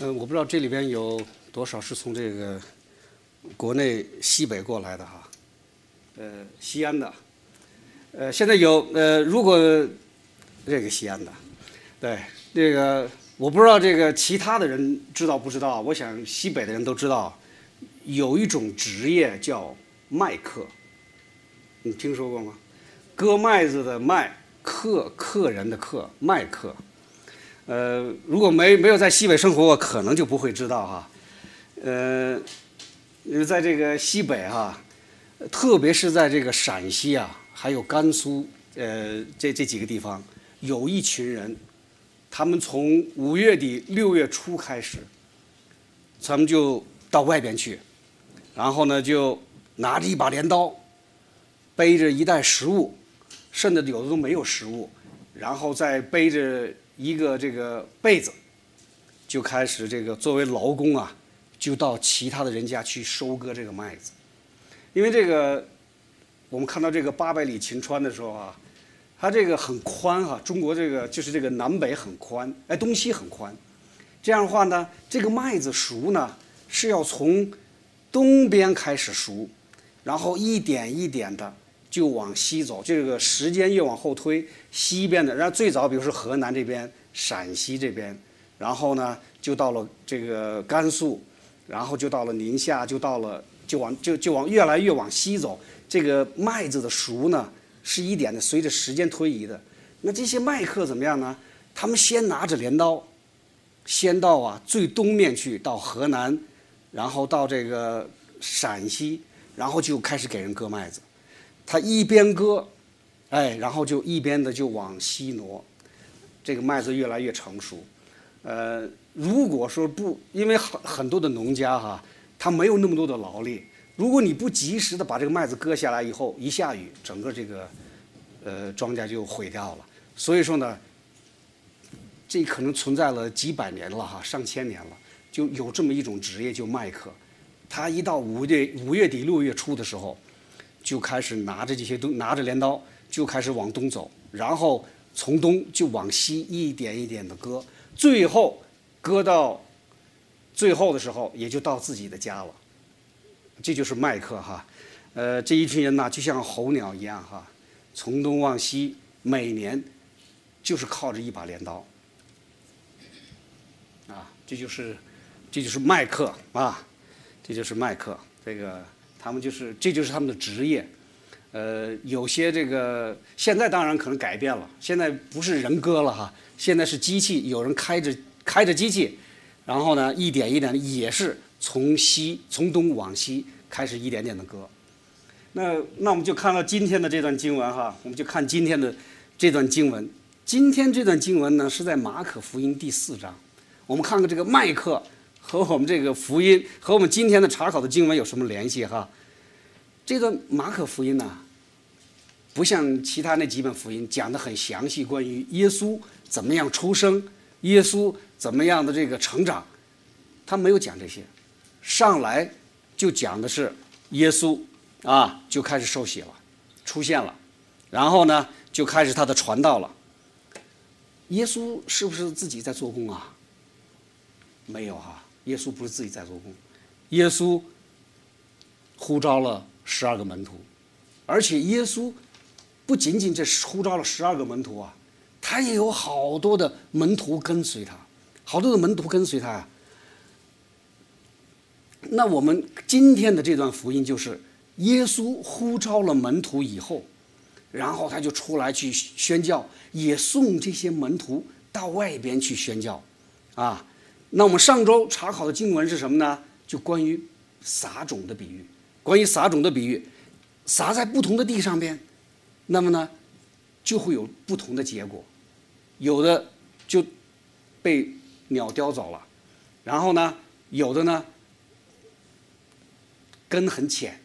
嗯，我不知道这里边有多少是从这个国内西北过来的哈，呃，西安的，呃，现在有呃，如果这个西安的，对，这个我不知道这个其他的人知道不知道，我想西北的人都知道，有一种职业叫麦客，你听说过吗？割麦子的麦，客客人的客，麦客。呃，如果没没有在西北生活，我可能就不会知道哈。呃，因为在这个西北哈，特别是在这个陕西啊，还有甘肃，呃，这这几个地方，有一群人，他们从五月底六月初开始，咱们就到外边去，然后呢，就拿着一把镰刀，背着一袋食物，甚至有的都没有食物，然后再背着。一个这个被子，就开始这个作为劳工啊，就到其他的人家去收割这个麦子，因为这个我们看到这个八百里秦川的时候啊，它这个很宽哈，中国这个就是这个南北很宽，哎，东西很宽，这样的话呢，这个麦子熟呢是要从东边开始熟，然后一点一点的。就往西走，这个时间越往后推，西边的，然后最早比如说河南这边、陕西这边，然后呢就到了这个甘肃，然后就到了宁夏，就到了就往就就往越来越往西走。这个麦子的熟呢是一点的，随着时间推移的。那这些麦客怎么样呢？他们先拿着镰刀，先到啊最东面去，到河南，然后到这个陕西，然后就开始给人割麦子。他一边割，哎，然后就一边的就往西挪，这个麦子越来越成熟。呃，如果说不，因为很很多的农家哈，他没有那么多的劳力，如果你不及时的把这个麦子割下来以后，一下雨，整个这个呃庄稼就毁掉了。所以说呢，这可能存在了几百年了哈，上千年了，就有这么一种职业，就麦客。他一到五月五月底六月初的时候。就开始拿着这些东，拿着镰刀就开始往东走，然后从东就往西一点一点的割，最后割到最后的时候，也就到自己的家了。这就是麦克哈，呃，这一群人呢，就像候鸟一样哈，从东往西，每年就是靠着一把镰刀，啊，这就是这就是麦克啊，这就是麦克这个。他们就是，这就是他们的职业，呃，有些这个现在当然可能改变了，现在不是人割了哈，现在是机器，有人开着开着机器，然后呢，一点一点的也是从西从东往西开始一点点的割。那那我们就看到今天的这段经文哈，我们就看今天的这段经文。今天这段经文呢是在马可福音第四章，我们看看这个麦克。和我们这个福音和我们今天的查考的经文有什么联系哈？这个马可福音呢，不像其他那几本福音讲的很详细，关于耶稣怎么样出生，耶稣怎么样的这个成长，他没有讲这些，上来就讲的是耶稣啊就开始受洗了，出现了，然后呢就开始他的传道了。耶稣是不是自己在做工啊？没有哈。耶稣不是自己在做工，耶稣呼召了十二个门徒，而且耶稣不仅仅这呼召了十二个门徒啊，他也有好多的门徒跟随他，好多的门徒跟随他呀。那我们今天的这段福音就是耶稣呼召了门徒以后，然后他就出来去宣教，也送这些门徒到外边去宣教，啊。那我们上周查考的经文是什么呢？就关于撒种的比喻，关于撒种的比喻，撒在不同的地上边，那么呢，就会有不同的结果，有的就被鸟叼走了，然后呢，有的呢根很浅，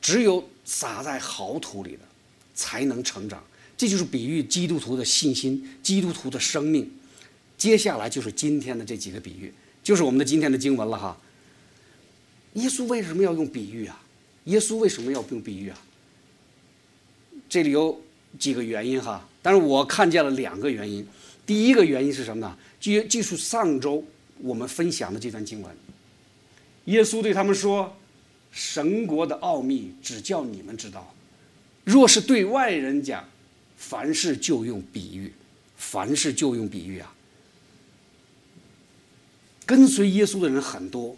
只有撒在好土里的才能成长。这就是比喻基督徒的信心，基督徒的生命。接下来就是今天的这几个比喻，就是我们的今天的经文了哈。耶稣为什么要用比喻啊？耶稣为什么要用比喻啊？这里有几个原因哈，但是我看见了两个原因。第一个原因是什么呢？就就是上周我们分享的这段经文。耶稣对他们说：“神国的奥秘只叫你们知道，若是对外人讲，凡事就用比喻，凡事就用比喻啊。”跟随耶稣的人很多，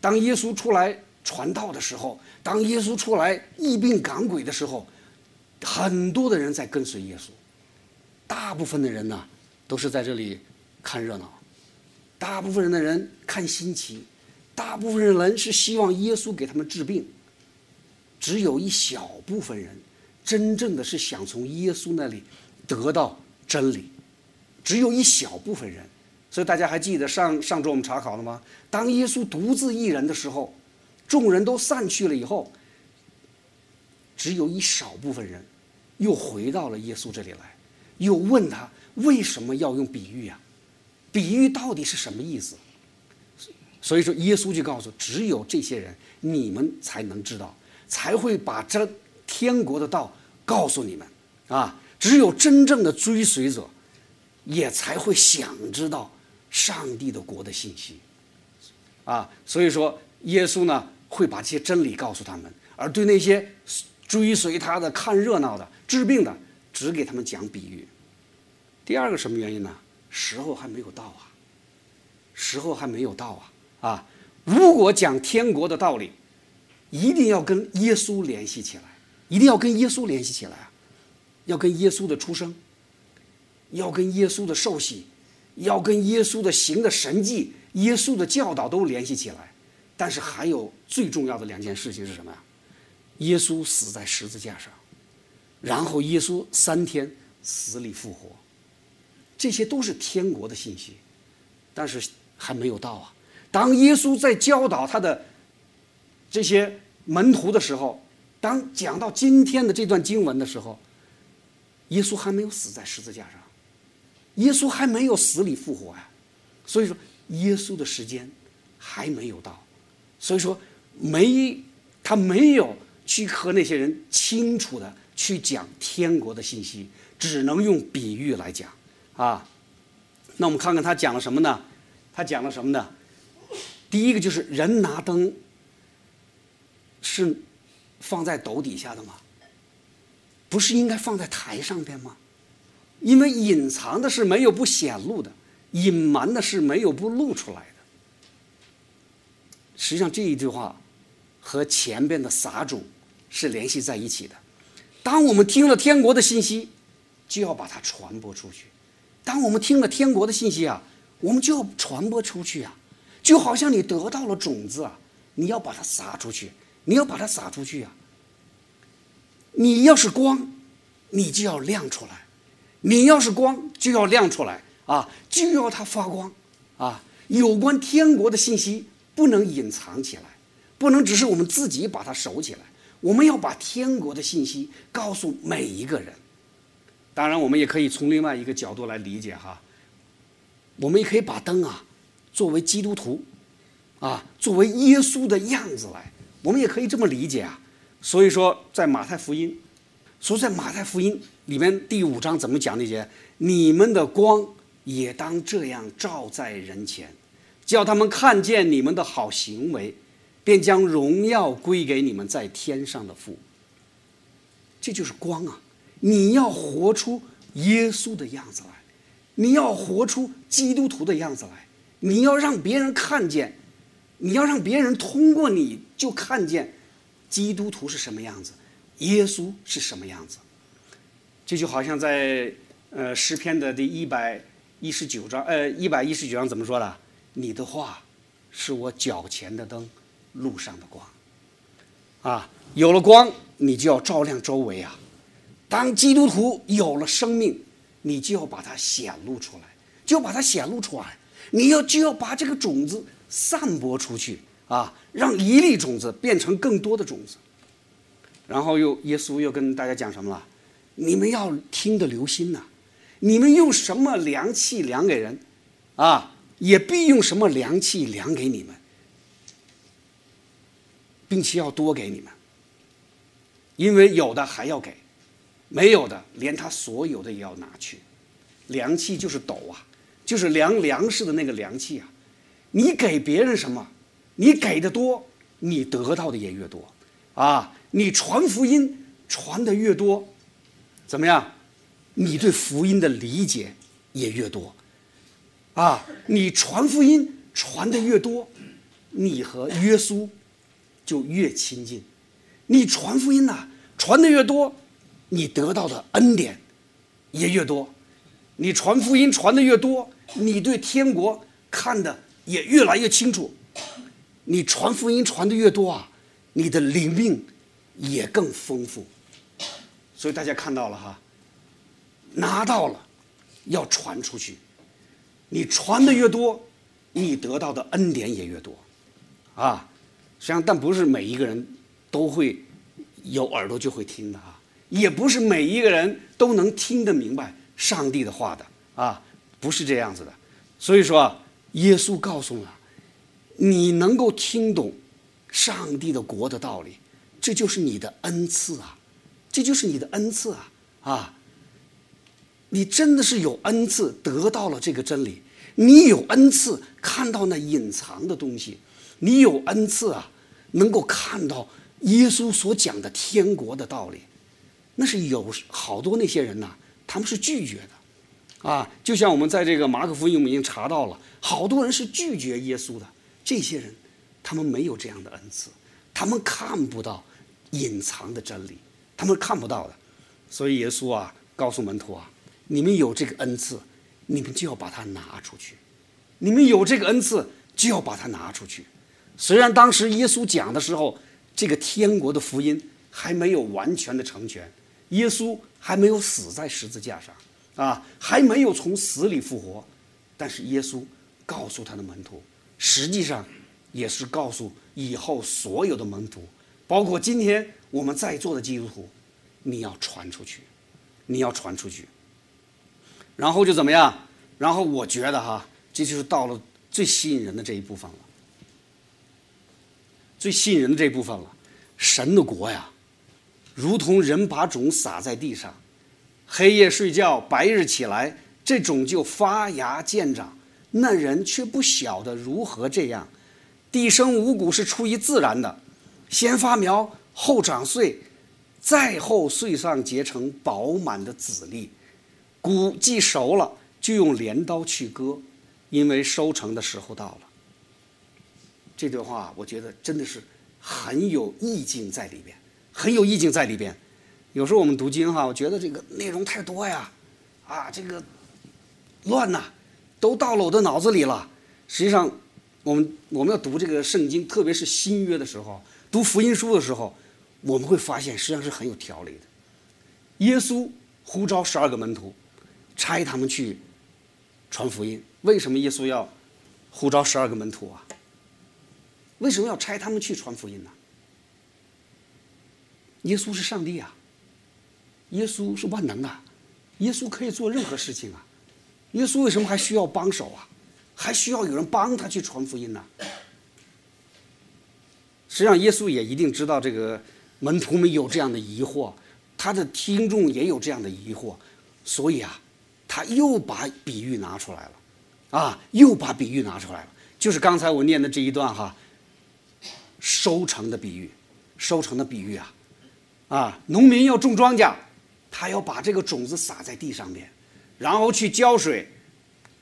当耶稣出来传道的时候，当耶稣出来疫病赶鬼的时候，很多的人在跟随耶稣。大部分的人呢，都是在这里看热闹，大部分人的人看新奇，大部分人是希望耶稣给他们治病。只有一小部分人，真正的是想从耶稣那里得到真理，只有一小部分人。所以大家还记得上上周我们查考了吗？当耶稣独自一人的时候，众人都散去了以后，只有一少部分人又回到了耶稣这里来，又问他为什么要用比喻啊？比喻到底是什么意思？所以说，耶稣就告诉只有这些人，你们才能知道，才会把这天国的道告诉你们啊！只有真正的追随者，也才会想知道。上帝的国的信息，啊，所以说耶稣呢会把这些真理告诉他们，而对那些追随他的、看热闹的、治病的，只给他们讲比喻。第二个什么原因呢？时候还没有到啊，时候还没有到啊啊！如果讲天国的道理，一定要跟耶稣联系起来，一定要跟耶稣联系起来啊，要跟耶稣的出生，要跟耶稣的受洗。要跟耶稣的行的神迹、耶稣的教导都联系起来，但是还有最重要的两件事情是什么呀？耶稣死在十字架上，然后耶稣三天死里复活，这些都是天国的信息，但是还没有到啊。当耶稣在教导他的这些门徒的时候，当讲到今天的这段经文的时候，耶稣还没有死在十字架上。耶稣还没有死里复活呀，所以说耶稣的时间还没有到，所以说没他没有去和那些人清楚的去讲天国的信息，只能用比喻来讲啊。那我们看看他讲了什么呢？他讲了什么呢？第一个就是人拿灯是放在斗底下的吗？不是应该放在台上边吗？因为隐藏的是没有不显露的，隐瞒的是没有不露出来的。实际上这一句话和前边的撒种是联系在一起的。当我们听了天国的信息，就要把它传播出去；当我们听了天国的信息啊，我们就要传播出去啊。就好像你得到了种子啊，你要把它撒出去，你要把它撒出去啊。你要是光，你就要亮出来。你要是光，就要亮出来啊，就要它发光啊！有关天国的信息不能隐藏起来，不能只是我们自己把它守起来。我们要把天国的信息告诉每一个人。当然，我们也可以从另外一个角度来理解哈。我们也可以把灯啊，作为基督徒啊，作为耶稣的样子来，我们也可以这么理解啊。所以说，在马太福音。所以在马太福音里面第五章怎么讲那些？你们的光也当这样照在人前，叫他们看见你们的好行为，便将荣耀归给你们在天上的父。这就是光啊！你要活出耶稣的样子来，你要活出基督徒的样子来，你要让别人看见，你要让别人通过你就看见基督徒是什么样子。耶稣是什么样子？这就好像在呃诗篇的第一百一十九章，呃一百一十九章怎么说的？你的话是我脚前的灯，路上的光。啊，有了光，你就要照亮周围啊。当基督徒有了生命，你就要把它显露出来，就要把它显露出来。你要就要把这个种子散播出去啊，让一粒种子变成更多的种子。然后又耶稣又跟大家讲什么了？你们要听得留心呐！你们用什么量器量给人，啊，也必用什么量器量给你们，并且要多给你们。因为有的还要给，没有的连他所有的也要拿去。量器就是斗啊，就是量粮食的那个量器啊。你给别人什么，你给的多，你得到的也越多，啊，你传福音传的越多，怎么样？你对福音的理解也越多，啊，你传福音传的越多，你和耶稣就越亲近。你传福音呐，传的越多，你得到的恩典也越多。你传福音传的越多，你对天国看的也越来越清楚。你传福音传的越多啊，你的灵命也更丰富。所以大家看到了哈，拿到了，要传出去。你传的越多，你得到的恩典也越多，啊，实际上，但不是每一个人都会有耳朵就会听的啊，也不是每一个人都能听得明白上帝的话的啊，不是这样子的。所以说，耶稣告诉了你能够听懂上帝的国的道理，这就是你的恩赐啊，这就是你的恩赐啊啊！你真的是有恩赐，得到了这个真理。你有恩赐，看到那隐藏的东西；你有恩赐啊，能够看到耶稣所讲的天国的道理。那是有好多那些人呐，他们是拒绝的，啊，就像我们在这个马可福音，我们已经查到了，好多人是拒绝耶稣的。这些人，他们没有这样的恩赐，他们看不到隐藏的真理，他们看不到的。所以耶稣啊，告诉门徒啊。你们有这个恩赐，你们就要把它拿出去；你们有这个恩赐，就要把它拿出去。虽然当时耶稣讲的时候，这个天国的福音还没有完全的成全，耶稣还没有死在十字架上，啊，还没有从死里复活，但是耶稣告诉他的门徒，实际上也是告诉以后所有的门徒，包括今天我们在座的基督徒，你要传出去，你要传出去。然后就怎么样？然后我觉得哈，这就是到了最吸引人的这一部分了，最吸引人的这一部分了。神的国呀，如同人把种撒在地上，黑夜睡觉，白日起来，这种就发芽见长。那人却不晓得如何这样。地生五谷是出于自然的，先发苗，后长穗，再后穗上结成饱满的籽粒。谷既熟了，就用镰刀去割，因为收成的时候到了。这段话我觉得真的是很有意境在里边，很有意境在里边。有时候我们读经哈，我觉得这个内容太多呀，啊，这个乱呐，都到了我的脑子里了。实际上，我们我们要读这个圣经，特别是新约的时候，读福音书的时候，我们会发现实际上是很有条理的。耶稣呼召十二个门徒。差他们去传福音，为什么耶稣要呼召十二个门徒啊？为什么要差他们去传福音呢？耶稣是上帝啊，耶稣是万能的，耶稣可以做任何事情啊。耶稣为什么还需要帮手啊？还需要有人帮他去传福音呢？实际上，耶稣也一定知道这个门徒们有这样的疑惑，他的听众也有这样的疑惑，所以啊。他又把比喻拿出来了，啊，又把比喻拿出来了，就是刚才我念的这一段哈，收成的比喻，收成的比喻啊，啊，农民要种庄稼，他要把这个种子撒在地上面，然后去浇水、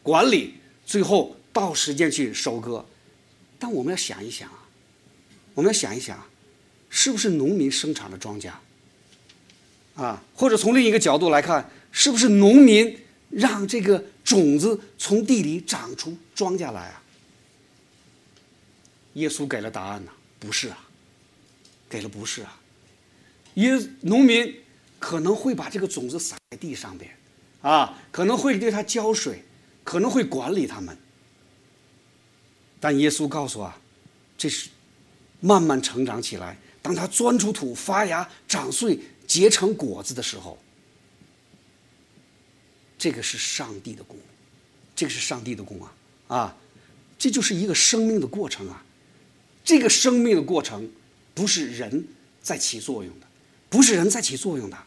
管理，最后到时间去收割。但我们要想一想啊，我们要想一想，是不是农民生产的庄稼？啊，或者从另一个角度来看，是不是农民？让这个种子从地里长出庄稼来啊！耶稣给了答案呢，不是啊，给了不是啊。耶农民可能会把这个种子撒在地上边，啊，可能会对它浇水，可能会管理它们。但耶稣告诉啊，这是慢慢成长起来，当它钻出土、发芽、长穗、结成果子的时候。这个是上帝的功，这个是上帝的功啊啊！这就是一个生命的过程啊。这个生命的过程不是人在起作用的，不是人在起作用的。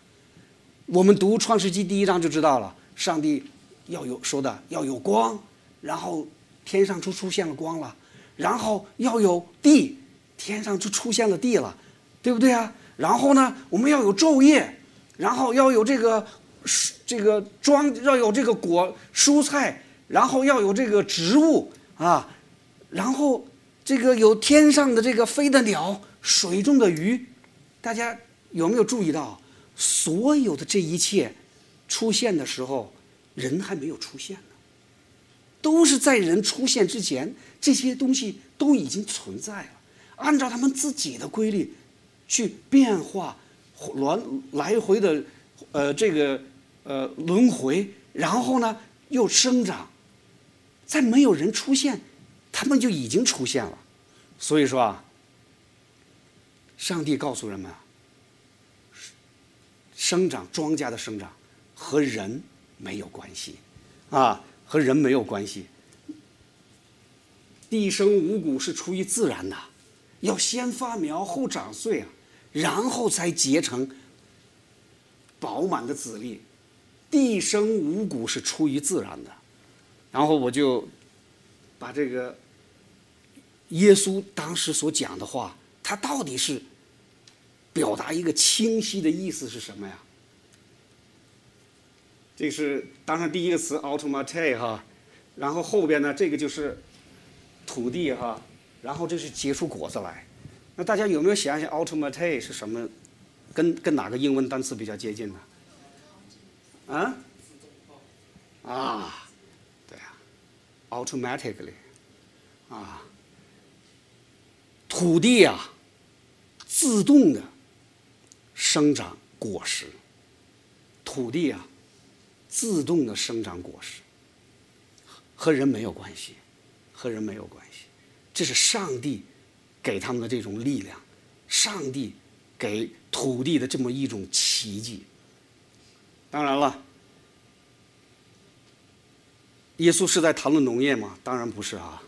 我们读创世纪第一章就知道了，上帝要有说的要有光，然后天上就出现了光了，然后要有地，天上就出现了地了，对不对啊？然后呢，我们要有昼夜，然后要有这个这个庄，要有这个果蔬菜，然后要有这个植物啊，然后这个有天上的这个飞的鸟，水中的鱼，大家有没有注意到，所有的这一切出现的时候，人还没有出现呢？都是在人出现之前，这些东西都已经存在了，按照他们自己的规律去变化、轮来回的，呃，这个呃轮回，然后呢又生长，在没有人出现，他们就已经出现了。所以说啊，上帝告诉人们啊，生长庄稼的生长和人没有关系，啊。和人没有关系。地生五谷是出于自然的，要先发苗后长穗啊，然后才结成饱满的籽粒。地生五谷是出于自然的，然后我就把这个耶稣当时所讲的话，他到底是表达一个清晰的意思是什么呀？这是当上第一个词 automate 哈，然后后边呢这个就是土地哈，然后这是结出果子来。那大家有没有想想 automate 是什么？跟跟哪个英文单词比较接近呢？啊？啊，对啊，automatically，啊，土地啊，自动的生长果实，土地啊。自动的生长果实，和人没有关系，和人没有关系，这是上帝给他们的这种力量，上帝给土地的这么一种奇迹。当然了，耶稣是在谈论农业吗？当然不是啊，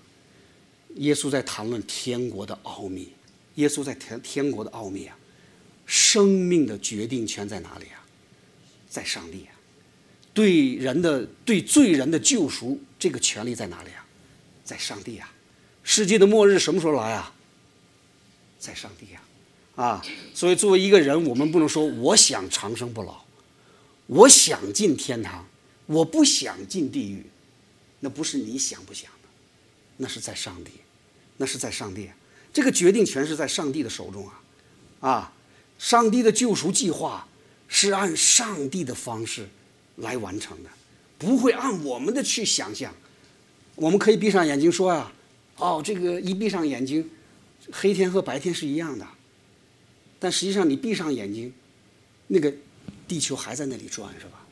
耶稣在谈论天国的奥秘。耶稣在天天国的奥秘啊，生命的决定权在哪里啊？在上帝啊。对人的对罪人的救赎，这个权利在哪里啊？在上帝啊！世界的末日什么时候来啊？在上帝啊！啊！所以作为一个人，我们不能说我想长生不老，我想进天堂，我不想进地狱，那不是你想不想的，那是在上帝，那是在上帝，这个决定权是在上帝的手中啊！啊！上帝的救赎计划是按上帝的方式。来完成的，不会按我们的去想象。我们可以闭上眼睛说啊，哦，这个一闭上眼睛，黑天和白天是一样的。但实际上你闭上眼睛，那个地球还在那里转，是吧？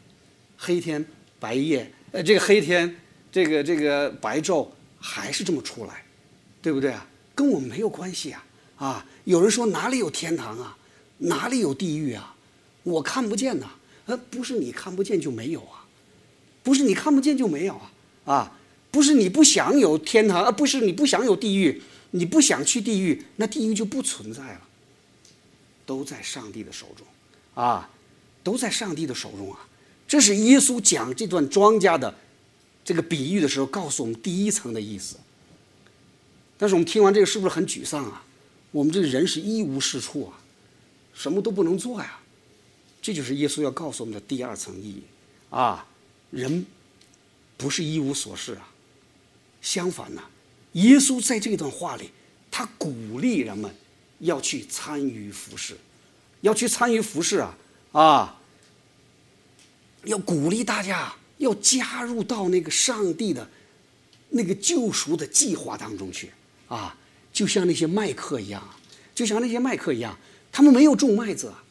黑天白夜，呃，这个黑天，这个这个白昼还是这么出来，对不对啊？跟我们没有关系啊！啊，有人说哪里有天堂啊？哪里有地狱啊？我看不见呐。呃，不是你看不见就没有啊，不是你看不见就没有啊，啊，不是你不想有天堂，而不是你不想有地狱，你不想去地狱，那地狱就不存在了，都在上帝的手中，啊，都在上帝的手中啊，这是耶稣讲这段庄稼的这个比喻的时候告诉我们第一层的意思。但是我们听完这个是不是很沮丧啊？我们这人是一无是处啊，什么都不能做呀。这就是耶稣要告诉我们的第二层意义，啊，人不是一无所事啊，相反呢，耶稣在这段话里，他鼓励人们要去参与服侍，要去参与服侍啊，啊，要鼓励大家要加入到那个上帝的那个救赎的计划当中去啊，就像那些麦客一样，就像那些麦客一样，他们没有种麦子。啊。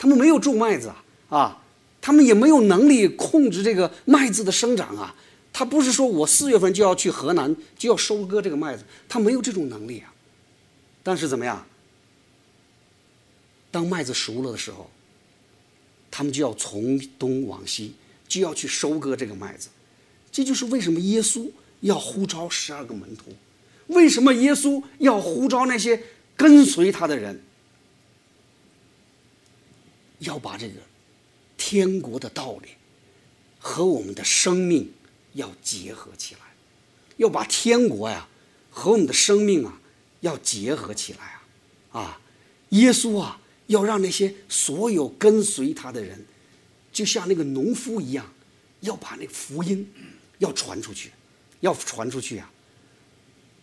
他们没有种麦子啊，啊，他们也没有能力控制这个麦子的生长啊。他不是说我四月份就要去河南就要收割这个麦子，他没有这种能力啊。但是怎么样？当麦子熟了的时候，他们就要从东往西，就要去收割这个麦子。这就是为什么耶稣要呼召十二个门徒，为什么耶稣要呼召那些跟随他的人。要把这个天国的道理和我们的生命要结合起来，要把天国呀和我们的生命啊要结合起来啊啊！耶稣啊，要让那些所有跟随他的人，就像那个农夫一样，要把那个福音要传出去，要传出去呀，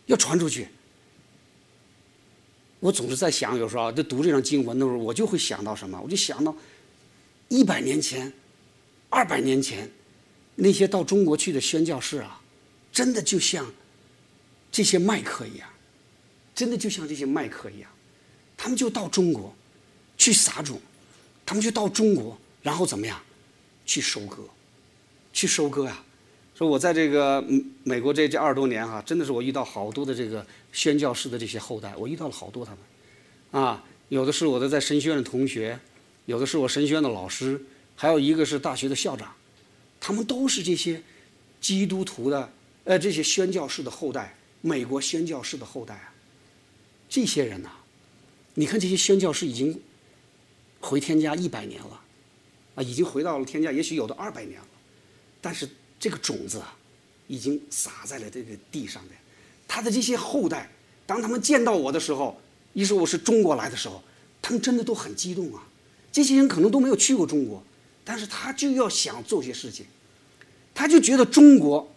要传出去。我总是在想，有时候啊，在读这张经文的时候，我就会想到什么？我就想到一百年前、二百年前那些到中国去的宣教士啊，真的就像这些麦克一样，真的就像这些麦克一样，他们就到中国去撒种，他们就到中国，然后怎么样？去收割，去收割呀。说我在这个美国这这二十多年哈，真的是我遇到好多的这个宣教士的这些后代，我遇到了好多他们，啊，有的是我的在神学院的同学，有的是我神学院的老师，还有一个是大学的校长，他们都是这些基督徒的呃这些宣教士的后代，美国宣教士的后代啊。这些人呐，你看这些宣教士已经回天家一百年了，啊，已经回到了天家，也许有的二百年了，但是。这个种子啊，已经撒在了这个地上面。他的这些后代，当他们见到我的时候，一说我是中国来的时候，他们真的都很激动啊。这些人可能都没有去过中国，但是他就要想做些事情，他就觉得中国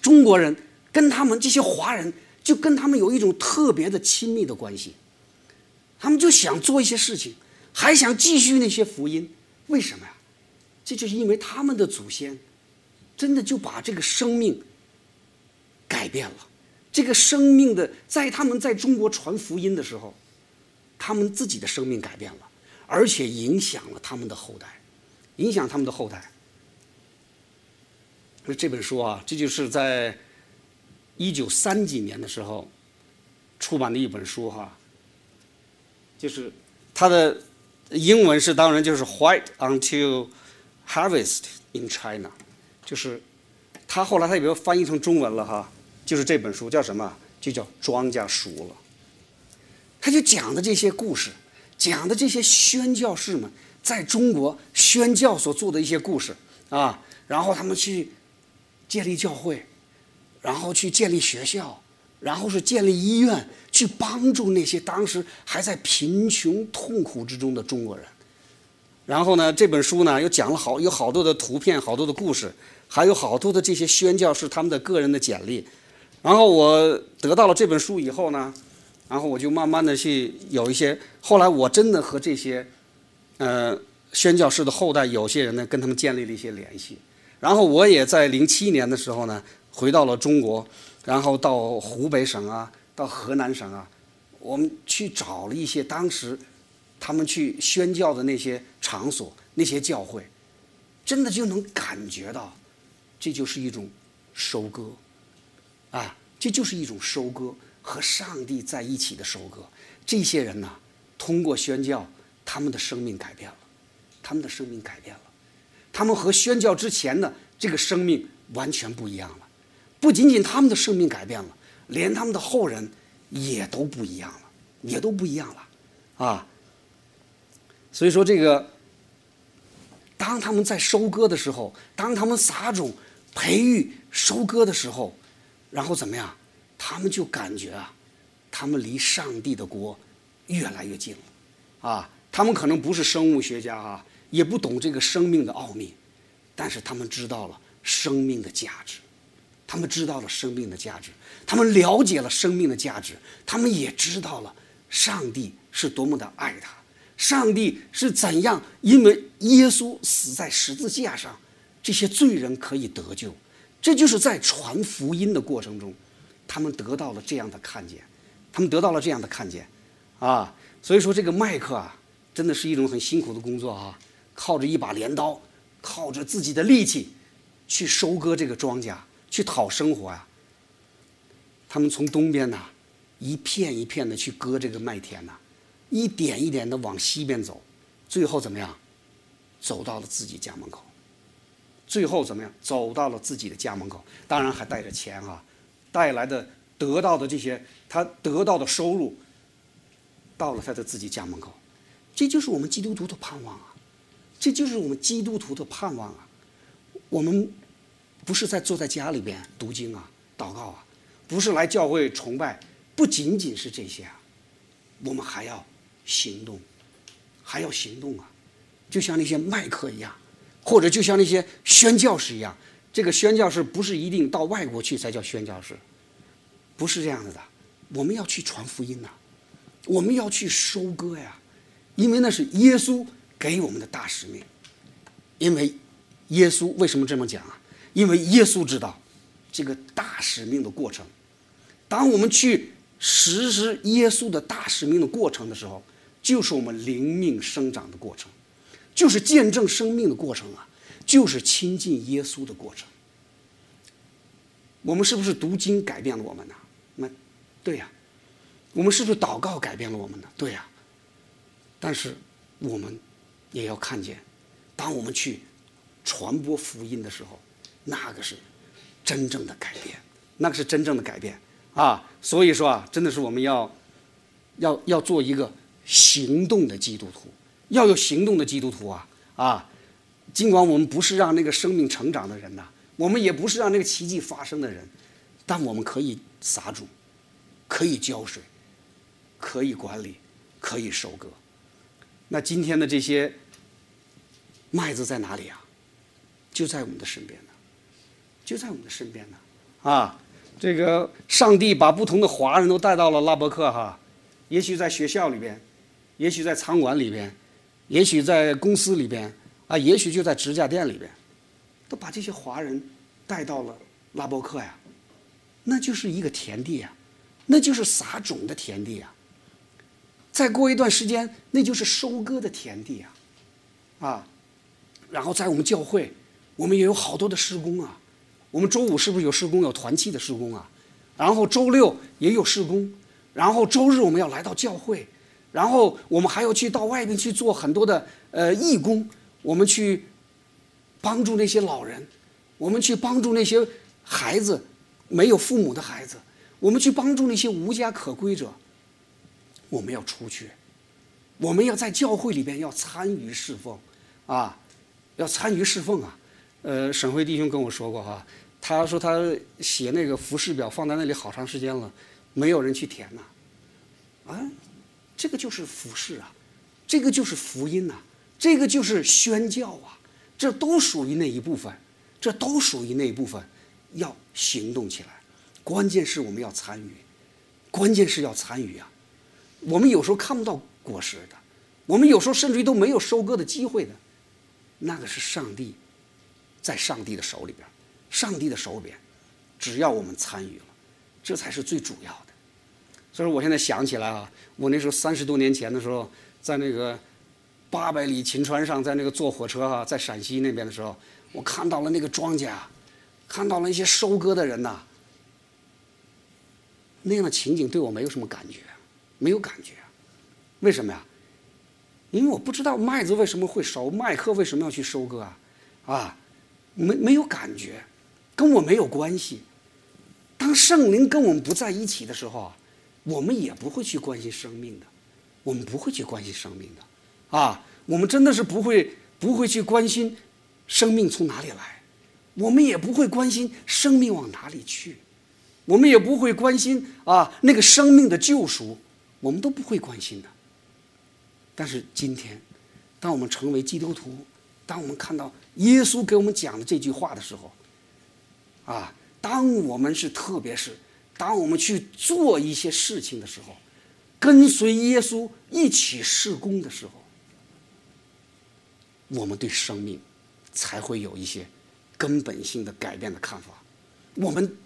中国人跟他们这些华人就跟他们有一种特别的亲密的关系。他们就想做一些事情，还想继续那些福音。为什么呀？这就是因为他们的祖先。真的就把这个生命改变了，这个生命的在他们在中国传福音的时候，他们自己的生命改变了，而且影响了他们的后代，影响他们的后代。那这本书啊，这就是在一九三几年的时候出版的一本书哈，就是它的英文是当然就是 “White until Harvest in China”。就是他后来他也被翻译成中文了哈，就是这本书叫什么？就叫《庄稼熟了》。他就讲的这些故事，讲的这些宣教士们在中国宣教所做的一些故事啊，然后他们去建立教会，然后去建立学校，然后是建立医院，去帮助那些当时还在贫穷痛苦之中的中国人。然后呢，这本书呢又讲了好有好多的图片，好多的故事。还有好多的这些宣教士他们的个人的简历，然后我得到了这本书以后呢，然后我就慢慢的去有一些，后来我真的和这些，呃，宣教士的后代有些人呢跟他们建立了一些联系，然后我也在零七年的时候呢回到了中国，然后到湖北省啊，到河南省啊，我们去找了一些当时他们去宣教的那些场所、那些教会，真的就能感觉到。这就是一种收割，啊，这就是一种收割和上帝在一起的收割。这些人呢，通过宣教，他们的生命改变了，他们的生命改变了，他们和宣教之前的这个生命完全不一样了。不仅仅他们的生命改变了，连他们的后人也都不一样了，也都不一样了，啊。所以说，这个当他们在收割的时候，当他们撒种。培育、收割的时候，然后怎么样？他们就感觉啊，他们离上帝的国越来越近了，啊，他们可能不是生物学家啊，也不懂这个生命的奥秘，但是他们知道了生命的价值，他们知道了生命的价值，他们了解了生命的价值，他们也知道了上帝是多么的爱他，上帝是怎样因为耶稣死在十字架上。这些罪人可以得救，这就是在传福音的过程中，他们得到了这样的看见，他们得到了这样的看见，啊，所以说这个麦克啊，真的是一种很辛苦的工作啊，靠着一把镰刀，靠着自己的力气，去收割这个庄稼，去讨生活呀。他们从东边呐，一片一片的去割这个麦田呐，一点一点的往西边走，最后怎么样，走到了自己家门口。最后怎么样？走到了自己的家门口，当然还带着钱啊，带来的得到的这些，他得到的收入，到了他的自己家门口，这就是我们基督徒的盼望啊，这就是我们基督徒的盼望啊。我们不是在坐在家里边读经啊、祷告啊，不是来教会崇拜，不仅仅是这些啊，我们还要行动，还要行动啊，就像那些麦克一样，或者就像那些宣教士一样。这个宣教士不是一定到外国去才叫宣教士，不是这样子的。我们要去传福音呐，我们要去收割呀，因为那是耶稣给我们的大使命。因为耶稣为什么这么讲啊？因为耶稣知道这个大使命的过程。当我们去实施耶稣的大使命的过程的时候，就是我们灵命生长的过程，就是见证生命的过程啊，就是亲近耶稣的过程。我们是不是读经改变了我们呢？那，对呀。我们是不是祷告改变了我们呢？对呀。但是我们也要看见。当我们去传播福音的时候，那个是真正的改变，那个是真正的改变啊！所以说啊，真的是我们要要要做一个行动的基督徒，要有行动的基督徒啊啊！尽管我们不是让那个生命成长的人呐，我们也不是让那个奇迹发生的人，但我们可以撒种，可以浇水，可以管理，可以收割。那今天的这些。麦子在哪里啊？就在我们的身边呢，就在我们的身边呢。啊，这个上帝把不同的华人都带到了拉伯克哈，也许在学校里边，也许在餐馆里边，也许在公司里边，啊，也许就在指甲店里边，都把这些华人带到了拉伯克呀，那就是一个田地呀，那就是撒种的田地呀。再过一段时间，那就是收割的田地啊，啊。然后在我们教会，我们也有好多的施工啊。我们周五是不是有施工？有团契的施工啊。然后周六也有施工。然后周日我们要来到教会。然后我们还要去到外边去做很多的呃义工。我们去帮助那些老人，我们去帮助那些孩子没有父母的孩子，我们去帮助那些无家可归者。我们要出去，我们要在教会里边要参与侍奉啊。要参与侍奉啊，呃，沈辉弟兄跟我说过哈，他说他写那个服饰表放在那里好长时间了，没有人去填呐，啊，这个就是服饰啊，这个就是福音呐，这个就是宣教啊，这都属于那一部分，这都属于那一部分，要行动起来，关键是我们要参与，关键是要参与啊，我们有时候看不到果实的，我们有时候甚至于都没有收割的机会的。那个是上帝，在上帝的手里边，上帝的手里边，只要我们参与了，这才是最主要的。所以，我现在想起来啊，我那时候三十多年前的时候，在那个八百里秦川上，在那个坐火车啊，在陕西那边的时候，我看到了那个庄稼，看到了一些收割的人呐，那样的情景对我没有什么感觉，没有感觉，为什么呀？因为我不知道麦子为什么会熟，麦克为什么要去收割啊？啊，没没有感觉，跟我没有关系。当圣灵跟我们不在一起的时候啊，我们也不会去关心生命的，我们不会去关心生命的，啊，我们真的是不会不会去关心生命从哪里来，我们也不会关心生命往哪里去，我们也不会关心啊那个生命的救赎，我们都不会关心的。但是今天，当我们成为基督徒，当我们看到耶稣给我们讲的这句话的时候，啊，当我们是特别是当我们去做一些事情的时候，跟随耶稣一起施工的时候，我们对生命才会有一些根本性的改变的看法，我们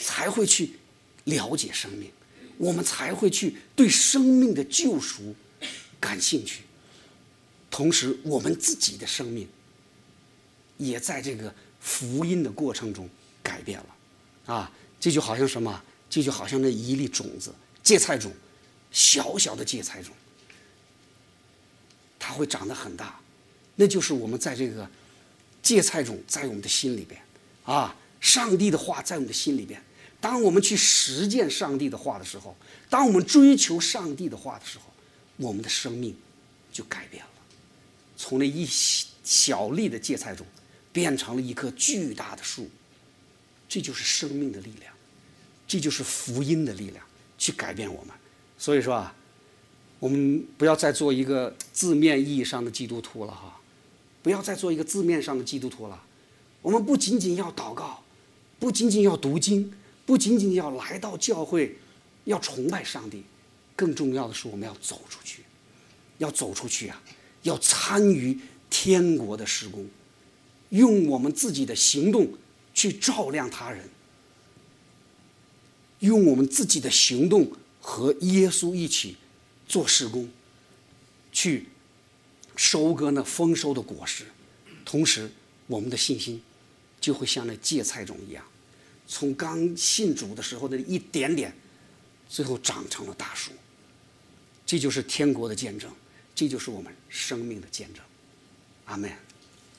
才会去了解生命，我们才会去对生命的救赎。感兴趣，同时我们自己的生命也在这个福音的过程中改变了，啊，这就好像什么？这就好像那一粒种子，芥菜种，小小的芥菜种，它会长得很大，那就是我们在这个芥菜种在我们的心里边，啊，上帝的话在我们的心里边。当我们去实践上帝的话的时候，当我们追求上帝的话的时候。我们的生命就改变了，从那一小粒的芥菜种，变成了一棵巨大的树。这就是生命的力量，这就是福音的力量，去改变我们。所以说啊，我们不要再做一个字面意义上的基督徒了哈，不要再做一个字面上的基督徒了。我们不仅仅要祷告，不仅仅要读经，不仅仅要来到教会，要崇拜上帝，更重要的是我们要走出去，要走出去啊，要参与天国的施工，用我们自己的行动去照亮他人。用我们自己的行动和耶稣一起做施工，去收割那丰收的果实，同时我们的信心就会像那芥菜种一样，从刚信主的时候的一点点，最后长成了大树。这就是天国的见证，这就是我们生命的见证。阿门。